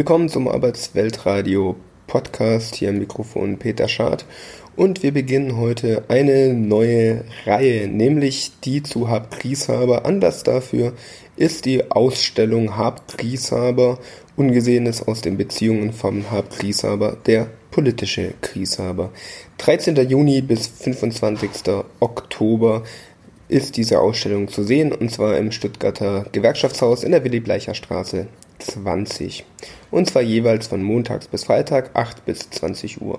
Willkommen zum Arbeitsweltradio Podcast. Hier am Mikrofon Peter Schad. Und wir beginnen heute eine neue Reihe, nämlich die zu Hab Grieshaber. Anders dafür ist die Ausstellung Hab Grieshaber, Ungesehenes aus den Beziehungen vom Hab Grieshaber, der politische Grieshaber. 13. Juni bis 25. Oktober ist diese Ausstellung zu sehen, und zwar im Stuttgarter Gewerkschaftshaus in der Willy-Bleicher-Straße 20. Und zwar jeweils von montags bis Freitag 8 bis 20 Uhr.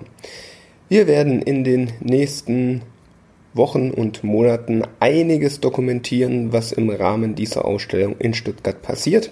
Wir werden in den nächsten Wochen und Monaten einiges dokumentieren, was im Rahmen dieser Ausstellung in Stuttgart passiert.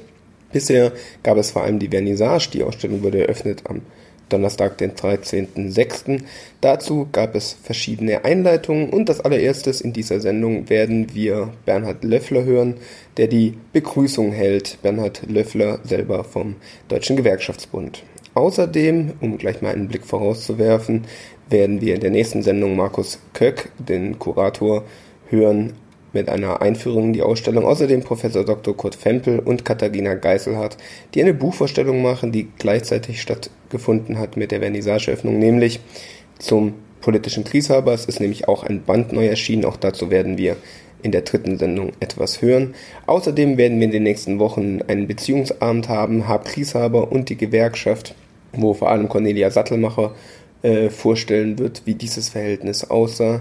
Bisher gab es vor allem die Vernissage. Die Ausstellung wurde eröffnet am Donnerstag, den 13.06. Dazu gab es verschiedene Einleitungen und das allererstes in dieser Sendung werden wir Bernhard Löffler hören, der die Begrüßung hält. Bernhard Löffler selber vom Deutschen Gewerkschaftsbund. Außerdem, um gleich mal einen Blick vorauszuwerfen, werden wir in der nächsten Sendung Markus Köck, den Kurator, hören mit einer Einführung in die Ausstellung. Außerdem Professor Dr. Kurt Fempel und Katharina Geiselhardt, die eine Buchvorstellung machen, die gleichzeitig stattgefunden hat mit der Vernissageöffnung, nämlich zum politischen Krieshaber. Es ist nämlich auch ein Band neu erschienen. Auch dazu werden wir in der dritten Sendung etwas hören. Außerdem werden wir in den nächsten Wochen einen Beziehungsabend haben, Hab Krieshaber und die Gewerkschaft, wo vor allem Cornelia Sattelmacher äh, vorstellen wird, wie dieses Verhältnis aussah.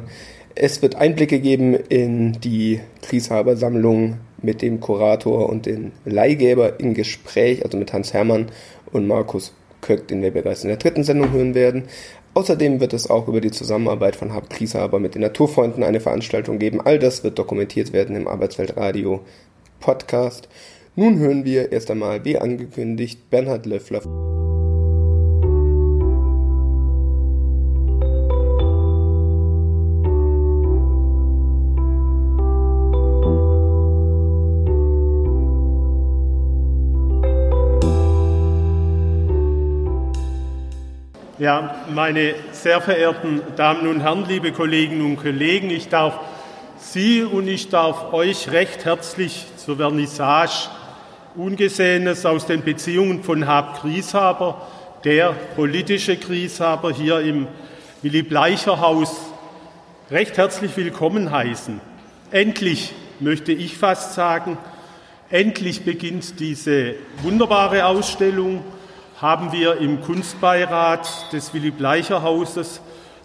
Es wird Einblicke geben in die Krieshaber-Sammlung mit dem Kurator und dem Leihgeber im Gespräch, also mit Hans Hermann und Markus Köck, den wir bereits in der dritten Sendung hören werden. Außerdem wird es auch über die Zusammenarbeit von Hab Krieshaber mit den Naturfreunden eine Veranstaltung geben. All das wird dokumentiert werden im Arbeitsweltradio Podcast. Nun hören wir erst einmal, wie angekündigt, Bernhard Löffler. Ja, meine sehr verehrten Damen und Herren, liebe Kolleginnen und Kollegen, ich darf Sie und ich darf euch recht herzlich zur Vernissage Ungesehenes aus den Beziehungen von Hab Grieshaber, der politische Grieshaber hier im Willy Bleicher Haus, recht herzlich willkommen heißen. Endlich möchte ich fast sagen, endlich beginnt diese wunderbare Ausstellung haben wir im Kunstbeirat des Willy Bleicher Hauses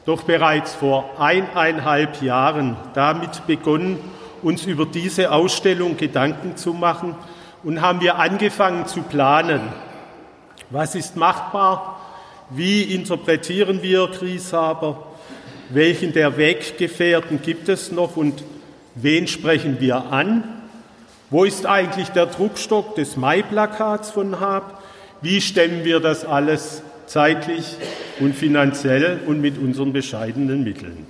doch bereits vor eineinhalb Jahren damit begonnen, uns über diese Ausstellung Gedanken zu machen und haben wir angefangen zu planen. Was ist machbar? Wie interpretieren wir Grieshaber? Welchen der Weggefährten gibt es noch und wen sprechen wir an? Wo ist eigentlich der Druckstock des Mai-Plakats von Haab? Wie stemmen wir das alles zeitlich und finanziell und mit unseren bescheidenen Mitteln?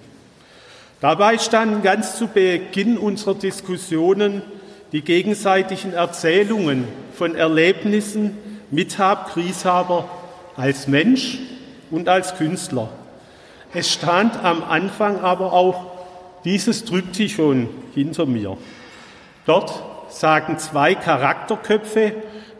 Dabei standen ganz zu Beginn unserer Diskussionen die gegenseitigen Erzählungen von Erlebnissen mit Hab Grieshaber als Mensch und als Künstler. Es stand am Anfang aber auch dieses Tryptychon hinter mir. Dort sagen zwei Charakterköpfe,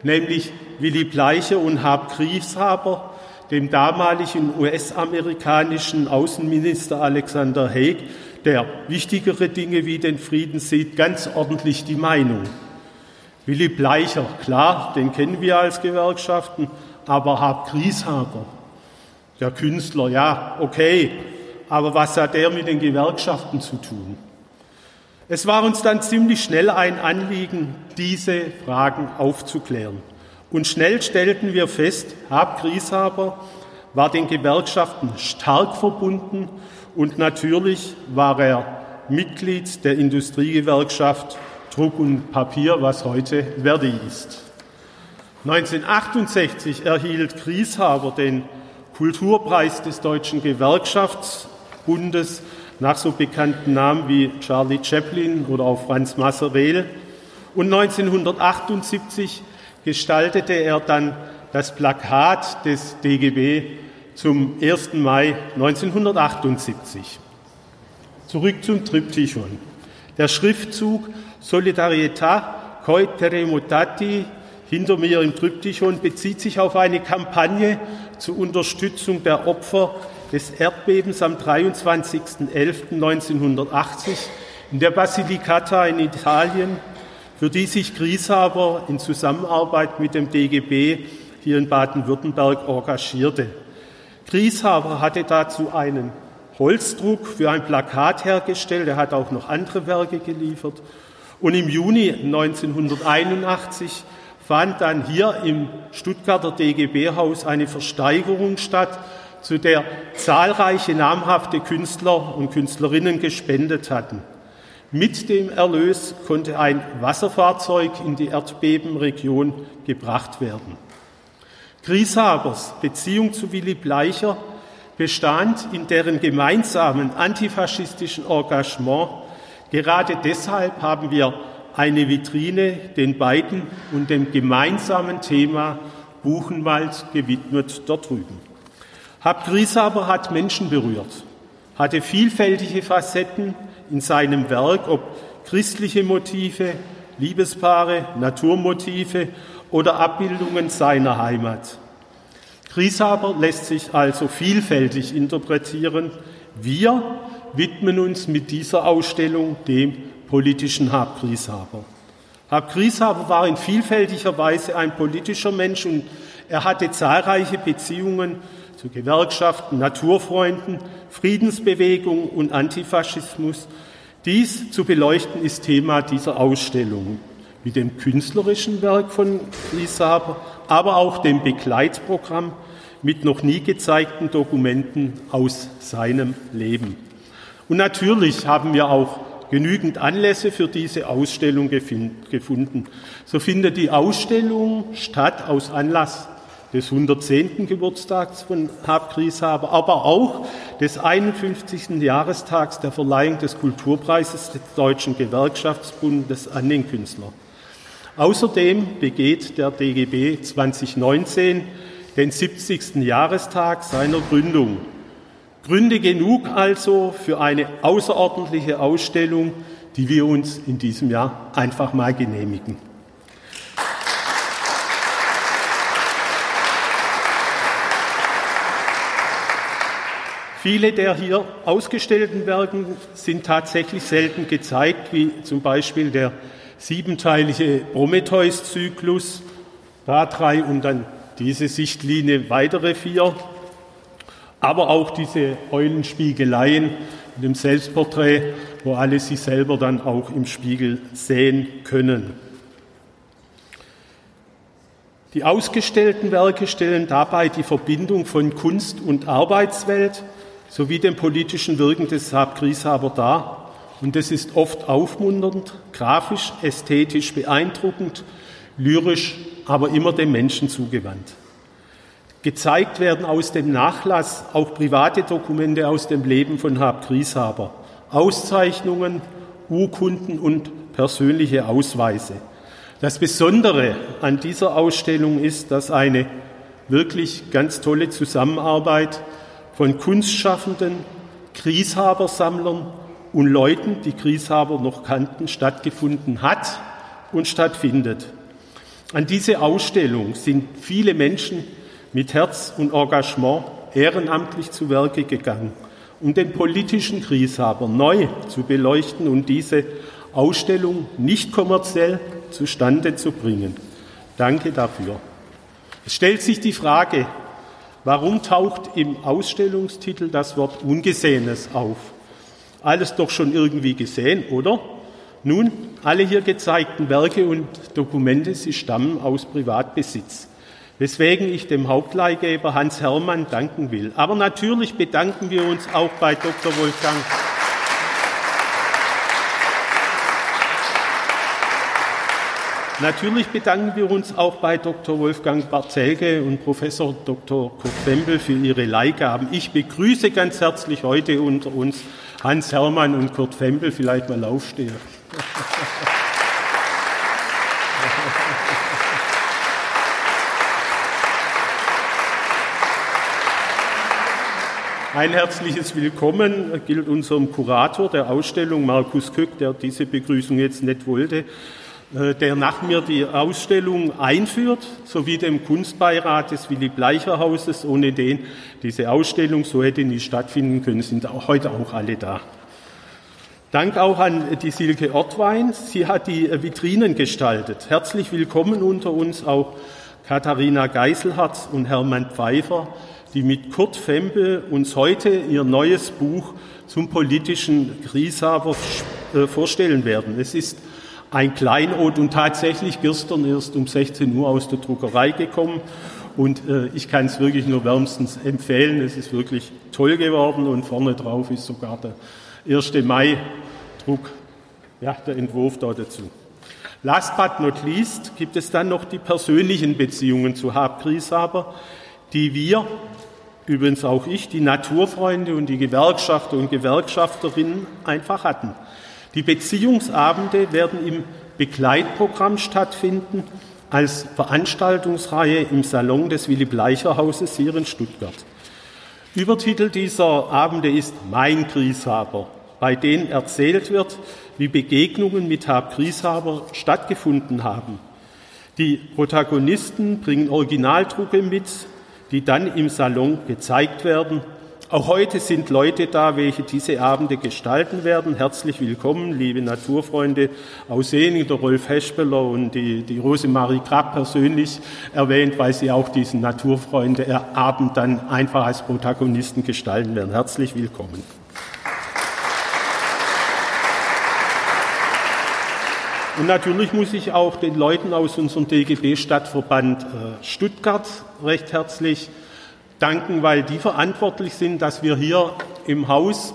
nämlich Willy Bleiche und Hab Grieshaber, dem damaligen US-amerikanischen Außenminister Alexander Haig, der wichtigere Dinge wie den Frieden sieht, ganz ordentlich die Meinung. Willy Bleicher, klar, den kennen wir als Gewerkschaften, aber Hab Grieshaber, der Künstler, ja, okay, aber was hat der mit den Gewerkschaften zu tun? Es war uns dann ziemlich schnell ein Anliegen, diese Fragen aufzuklären. Und schnell stellten wir fest, Hab Grieshaber war den Gewerkschaften stark verbunden und natürlich war er Mitglied der Industriegewerkschaft Druck und Papier, was heute Verdi ist. 1968 erhielt Grieshaber den Kulturpreis des Deutschen Gewerkschaftsbundes nach so bekannten Namen wie Charlie Chaplin oder auch Franz Masserel. Und 1978 gestaltete er dann das Plakat des DGB zum 1. Mai 1978. Zurück zum Triptychon. Der Schriftzug Solidarietà coi terremotati hinter mir im Tryptychon bezieht sich auf eine Kampagne zur Unterstützung der Opfer des Erdbebens am 23.11.1980 in der Basilicata in Italien, für die sich Grieshaber in Zusammenarbeit mit dem DGB hier in Baden-Württemberg engagierte. Grieshaber hatte dazu einen Holzdruck für ein Plakat hergestellt. Er hat auch noch andere Werke geliefert. Und im Juni 1981 fand dann hier im Stuttgarter DGB-Haus eine Versteigerung statt, zu der zahlreiche namhafte Künstler und Künstlerinnen gespendet hatten. Mit dem Erlös konnte ein Wasserfahrzeug in die Erdbebenregion gebracht werden. Grieshabers Beziehung zu Willy Bleicher bestand in deren gemeinsamen antifaschistischen Engagement. Gerade deshalb haben wir eine Vitrine den beiden und dem gemeinsamen Thema Buchenwald gewidmet dort drüben. Hab Grieshaber hat Menschen berührt, hatte vielfältige Facetten in seinem Werk, ob christliche Motive, Liebespaare, Naturmotive oder Abbildungen seiner Heimat. Grieshaber lässt sich also vielfältig interpretieren. Wir widmen uns mit dieser Ausstellung dem politischen Hab Grieshaber. Hab Grieshaber war in vielfältiger Weise ein politischer Mensch und er hatte zahlreiche Beziehungen zu Gewerkschaften, Naturfreunden, Friedensbewegung und Antifaschismus. Dies zu beleuchten ist Thema dieser Ausstellung mit dem künstlerischen Werk von Grieshaber, aber auch dem Begleitprogramm mit noch nie gezeigten Dokumenten aus seinem Leben. Und natürlich haben wir auch genügend Anlässe für diese Ausstellung gefunden. So findet die Ausstellung statt aus Anlass des 110. Geburtstags von Hab Grieshaber, aber auch des 51. Jahrestags der Verleihung des Kulturpreises des Deutschen Gewerkschaftsbundes an den Künstler. Außerdem begeht der DGB 2019 den 70. Jahrestag seiner Gründung. Gründe genug also für eine außerordentliche Ausstellung, die wir uns in diesem Jahr einfach mal genehmigen. Viele der hier ausgestellten Werke sind tatsächlich selten gezeigt, wie zum Beispiel der siebenteilige Prometheus-Zyklus, da drei und dann diese Sichtlinie weitere vier, aber auch diese Eulenspiegeleien mit dem Selbstporträt, wo alle sich selber dann auch im Spiegel sehen können. Die ausgestellten Werke stellen dabei die Verbindung von Kunst und Arbeitswelt sowie dem politischen Wirken des Saab Grieshaber dar. Und das ist oft aufmunternd, grafisch, ästhetisch beeindruckend, lyrisch aber immer dem Menschen zugewandt. Gezeigt werden aus dem Nachlass auch private Dokumente aus dem Leben von Hab Grieshaber, Auszeichnungen, Urkunden und persönliche Ausweise. Das Besondere an dieser Ausstellung ist, dass eine wirklich ganz tolle Zusammenarbeit von Kunstschaffenden, Grieshaber-Sammlern und Leuten, die Grieshaber noch kannten, stattgefunden hat und stattfindet. An diese Ausstellung sind viele Menschen mit Herz und Engagement ehrenamtlich zu Werke gegangen, um den politischen Krieshaber neu zu beleuchten und diese Ausstellung nicht kommerziell zustande zu bringen. Danke dafür. Es stellt sich die Frage, warum taucht im Ausstellungstitel das Wort Ungesehenes auf? Alles doch schon irgendwie gesehen, oder? Nun, alle hier gezeigten Werke und Dokumente, sie stammen aus Privatbesitz, weswegen ich dem Hauptleihgeber Hans Hermann danken will. Aber natürlich bedanken wir uns auch bei Dr. Wolfgang Natürlich bedanken wir uns auch bei Dr. Wolfgang Barzelke und Professor Dr. Kurt Wempel für ihre Leihgaben. Ich begrüße ganz herzlich heute unter uns Hans Hermann und Kurt Wempel, vielleicht mal aufstehen. Ein herzliches Willkommen gilt unserem Kurator der Ausstellung, Markus Köck, der diese Begrüßung jetzt nicht wollte. Äh, der nach mir die Ausstellung einführt, sowie dem Kunstbeirat des Willy Bleicher Hauses, ohne den diese Ausstellung so hätte nie stattfinden können, sind heute auch alle da. Dank auch an die Silke Ortwein. Sie hat die Vitrinen gestaltet. Herzlich willkommen unter uns auch Katharina Geiselhardt und Hermann Pfeiffer, die mit Kurt Fempe uns heute ihr neues Buch zum politischen Grieshaber äh, vorstellen werden. Es ist ein Kleinod und tatsächlich gestern erst um 16 Uhr aus der Druckerei gekommen. Und äh, ich kann es wirklich nur wärmstens empfehlen. Es ist wirklich toll geworden und vorne drauf ist sogar der 1. Mai-Druck, ja, der Entwurf da dazu. Last but not least gibt es dann noch die persönlichen Beziehungen zu Hab Grieshaber, die wir, übrigens auch ich, die Naturfreunde und die Gewerkschafter und Gewerkschafterinnen einfach hatten. Die Beziehungsabende werden im Begleitprogramm stattfinden als Veranstaltungsreihe im Salon des Willy Bleicher Hauses hier in Stuttgart. Übertitel dieser Abende ist Mein Grieshaber, bei denen erzählt wird, wie Begegnungen mit Hab Grieshaber stattgefunden haben. Die Protagonisten bringen Originaldrucke mit, die dann im Salon gezeigt werden auch heute sind Leute da, welche diese Abende gestalten werden. Herzlich willkommen, liebe Naturfreunde aus Sening, der Rolf Heschbeler und die, die Rosemarie Krapp persönlich erwähnt, weil sie auch diesen Naturfreunde-Abend dann einfach als Protagonisten gestalten werden. Herzlich willkommen. Und natürlich muss ich auch den Leuten aus unserem DGB-Stadtverband äh, Stuttgart recht herzlich danken, weil die verantwortlich sind, dass wir hier im Haus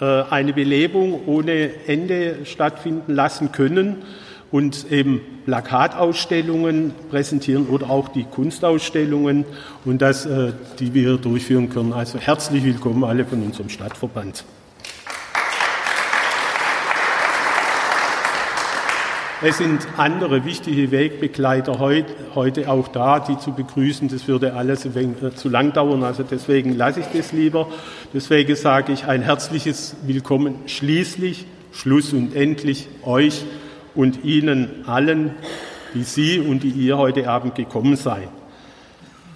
äh, eine Belebung ohne Ende stattfinden lassen können und eben Plakatausstellungen präsentieren oder auch die Kunstausstellungen und das, äh, die wir durchführen können. Also herzlich willkommen alle von unserem Stadtverband. Es sind andere wichtige Wegbegleiter heute auch da, die zu begrüßen. Das würde alles äh, zu lang dauern, also deswegen lasse ich das lieber. Deswegen sage ich ein herzliches Willkommen schließlich, Schluss und endlich euch und Ihnen allen, die Sie und die ihr heute Abend gekommen seid.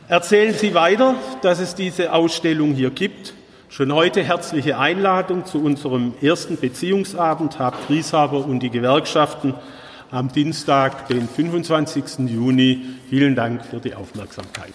Erzählen Sie weiter, dass es diese Ausstellung hier gibt. Schon heute herzliche Einladung zu unserem ersten Beziehungsabend, Hab Grieshaber und die Gewerkschaften am Dienstag, den 25. Juni. Vielen Dank für die Aufmerksamkeit.